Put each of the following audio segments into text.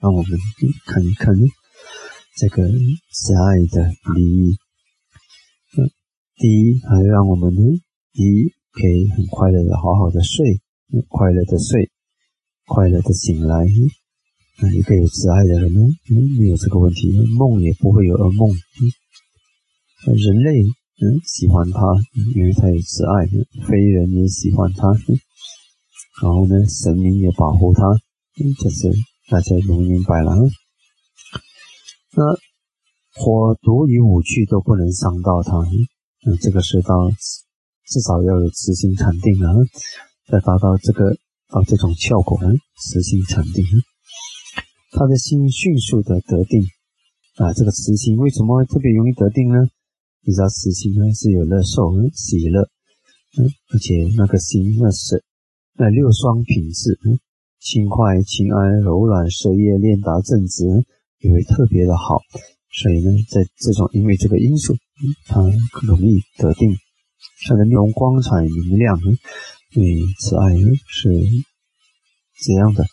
让我们看一看这个慈爱的利益。嗯，第一，还让我们呢，第一可以很快乐的好好的睡，快乐的睡，快乐的醒来。那一个有慈爱的人呢，没有这个问题，梦也不会有噩梦。人类嗯喜欢他，因为他有慈爱；非人也喜欢他。然后呢，神明也保护他。嗯这是。大家能明白了，那火毒与武器都不能伤到他，那，这个是到至少要有慈心禅定啊，才达到这个到这种效果呢。慈心禅定，他的心迅速的得定啊。这个慈心为什么特别容易得定呢？你知道慈心呢是有乐受、喜乐，嗯，而且那个心那是那六双品质，嗯。轻快、轻安、柔软、随业、练达、正直，也会特别的好。所以呢，在这种因为这个因素，它容易得定。它的面容光彩明亮，因为慈爱是这样的。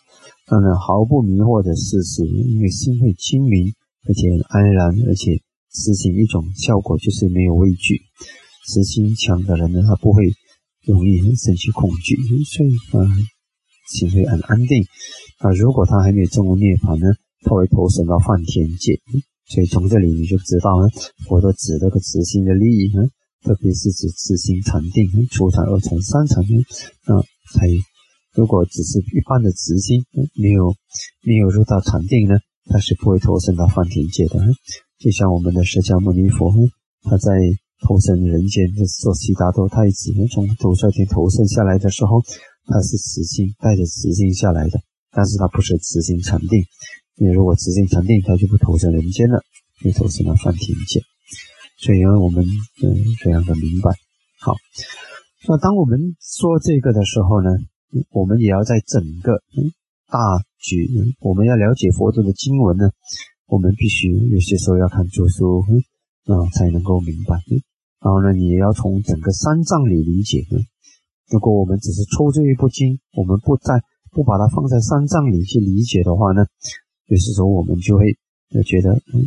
当然，毫不迷惑的事实，因为心会清明，而且安然，而且实行一种效果，就是没有畏惧。慈心强的人呢，他不会容易生起恐惧。所以，嗯。心会很安定啊！如果他还没有证悟涅槃呢，他会投身到梵天界。所以从这里你就知道呢，佛陀指这个慈心的利益呢，特别是指慈心禅定，初禅、二禅、三禅呢，那，才如果只是一般的慈心，没有没有入到禅定呢，他是不会投身到梵天界的。就像我们的释迦牟尼佛，他在投身人间的做悉达多太子，从土帅天投身下来的时候。它是慈心带着慈心下来的，但是它不是慈心禅定，因为如果慈心禅定，它就不投身人间了，就投身了梵天界。所以呢，我们嗯非常的明白。好，那当我们说这个的时候呢，我们也要在整个嗯大局，我们要了解佛陀的经文呢，我们必须有些时候要看著书啊，才能够明白。然后呢，你也要从整个三藏里理解。如果我们只是抽这一部经，我们不在不把它放在三藏里去理解的话呢，就是说我们就会觉得，嗯，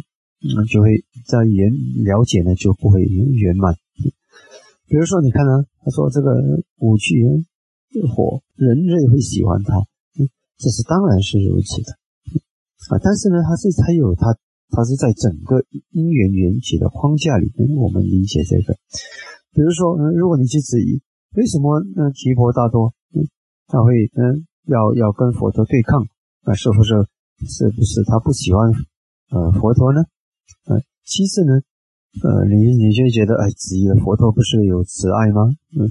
就会在圆了解呢就不会圆满。比如说，你看呢，他说这个武器火，人类会喜欢它，这是当然是如此的，啊，但是呢，它是它有它，它是在整个因缘缘起的框架里面，我们理解这个。比如说，嗯，如果你去质疑。为什么那？提婆达多，他会嗯要要跟佛陀对抗啊？是不是？是不是他不喜欢呃佛陀呢？呃，其次呢，呃，你你就觉得哎，质疑佛陀不是有慈爱吗？嗯，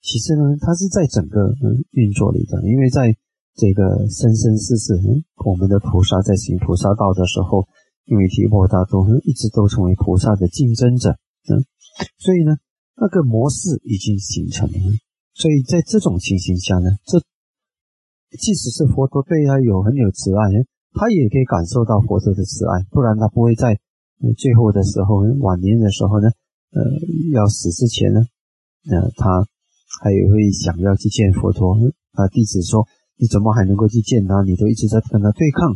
其次呢，他是在整个嗯运作里的，因为在这个生生世世，嗯，我们的菩萨在行菩萨道的时候，因为提婆达多一直都成为菩萨的竞争者，嗯，所以呢。那个模式已经形成了，所以在这种情形下呢，这即使是佛陀对他有很有慈爱，他也可以感受到佛陀的慈爱，不然他不会在最后的时候，晚年的时候呢，呃，要死之前呢，呃，他还有会想要去见佛陀。啊，弟子说：“你怎么还能够去见他？你都一直在跟他对抗。”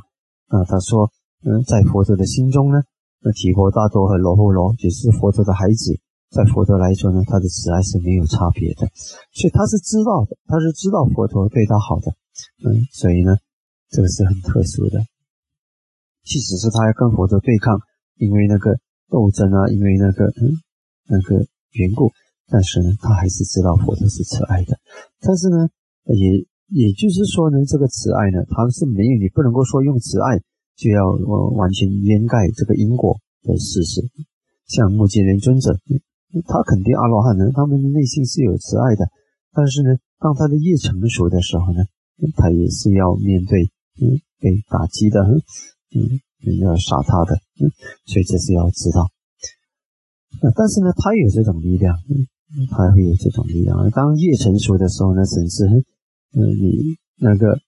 啊，他说：“嗯，在佛陀的心中呢，那提婆达多和罗侯罗只是佛陀的孩子。”在佛陀来说呢，他的慈爱是没有差别的，所以他是知道的，他是知道佛陀对他好的，嗯，所以呢，这个是很特殊的。即使是他要跟佛陀对抗，因为那个斗争啊，因为那个嗯那个缘故，但是呢，他还是知道佛陀是慈爱的。但是呢，也也就是说呢，这个慈爱呢，他是没有你不能够说用慈爱就要完全掩盖这个因果的事实，像目犍连尊者。他肯定阿罗汉呢，他们的内心是有慈爱的，但是呢，当他的业成熟的时候呢，他也是要面对嗯被打击的，嗯要杀他的，嗯，所以这是要知道。但是呢，他有这种力量，嗯，他会有这种力量。当业成熟的时候呢，甚至嗯你那个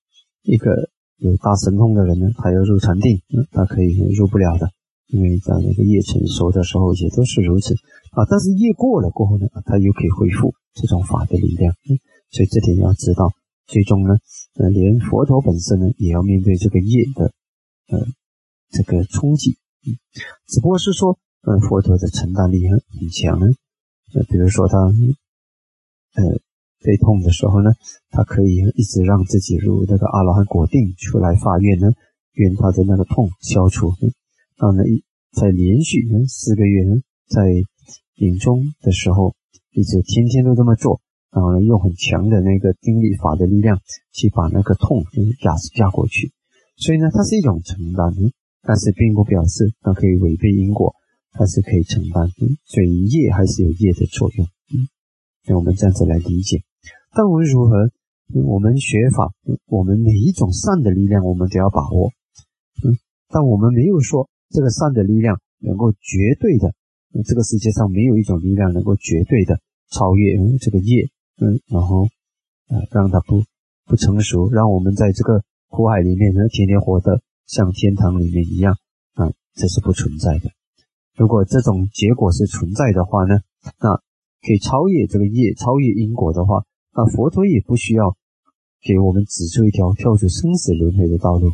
一个有大神通的人呢，他要入禅定，他可以入不了的，因为在那个业成熟的时候也都是如此。啊，但是业过了过后呢，他又可以恢复这种法的力量。所以这点要知道。最终呢，呃，连佛陀本身呢，也要面对这个业的呃这个冲击，嗯，只不过是说，呃，佛陀的承担力很很强呢，呃，比如说他，呃，悲痛的时候呢，他可以一直让自己入那个阿罗汉果定出来发愿呢，愿他的那个痛消除，后呢，在连续四个月呢，在临终的时候，一直天天都这么做。然后呢，用很强的那个定力法的力量去把那个痛压压过去，所以呢，它是一种承担，但是并不表示它可以违背因果，它是可以承担，所以业还是有业的作用。嗯，那我们这样子来理解。但无论如何，我们学法，我们每一种善的力量，我们都要把握。嗯，但我们没有说这个善的力量能够绝对的，这个世界上没有一种力量能够绝对的超越这个业。嗯，然后，呃，让它不不成熟，让我们在这个苦海里面呢，天天活得像天堂里面一样，啊，这是不存在的。如果这种结果是存在的话呢，那可以超越这个业，超越因果的话，那佛陀也不需要给我们指出一条跳出生死轮回的道路。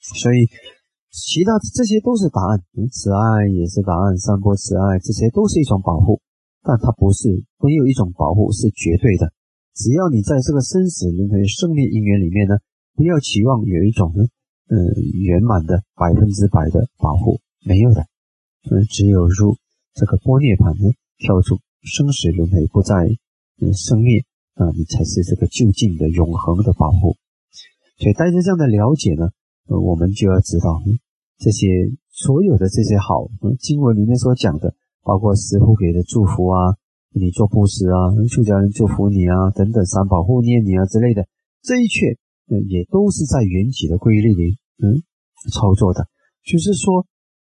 所以，其他这些都是答案，慈爱也是答案，散播慈爱，这些都是一种保护。但它不是没有一种保护是绝对的，只要你在这个生死轮回胜利因缘里面呢，不要期望有一种呢，嗯，圆满的百分之百的保护，没有的，嗯，只有入这个波涅盘呢，跳出生死轮回，不再嗯生灭啊，你才是这个就近的永恒的保护。所以带着这样的了解呢，呃，我们就要知道这些所有的这些好经文里面所讲的。包括师傅给的祝福啊，你做布施啊，出家人祝福你啊，等等，三宝护念你啊之类的，这一切，嗯，也都是在缘起的规律里，嗯，操作的。就是说，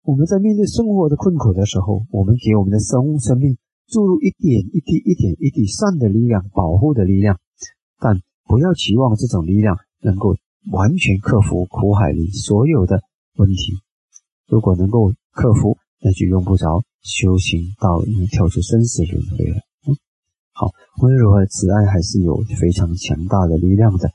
我们在面对生活的困苦的时候，我们给我们的生物生命注入一点一滴、一点一滴善的力量、保护的力量，但不要期望这种力量能够完全克服苦海里所有的问题。如果能够克服，那就用不着。修行到跳出生死轮回了。嗯，好，无论如何，慈爱还是有非常强大的力量的。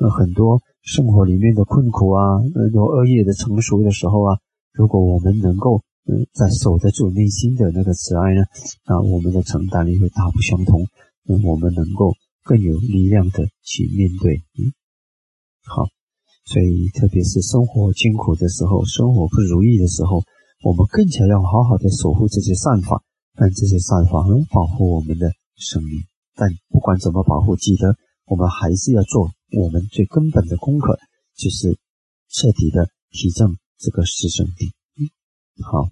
那很多生活里面的困苦啊，很多恶业的成熟的时候啊，如果我们能够嗯，在守得住内心的那个慈爱呢，那我们的承担力会大不相同。那，我们能够更有力量的去面对。嗯，好，所以特别是生活艰苦的时候，生活不如意的时候。我们更加要好好的守护这些善法，让这些善法能保护我们的生命。但不管怎么保护，记得我们还是要做我们最根本的功课，就是彻底的提振这个师生力。好。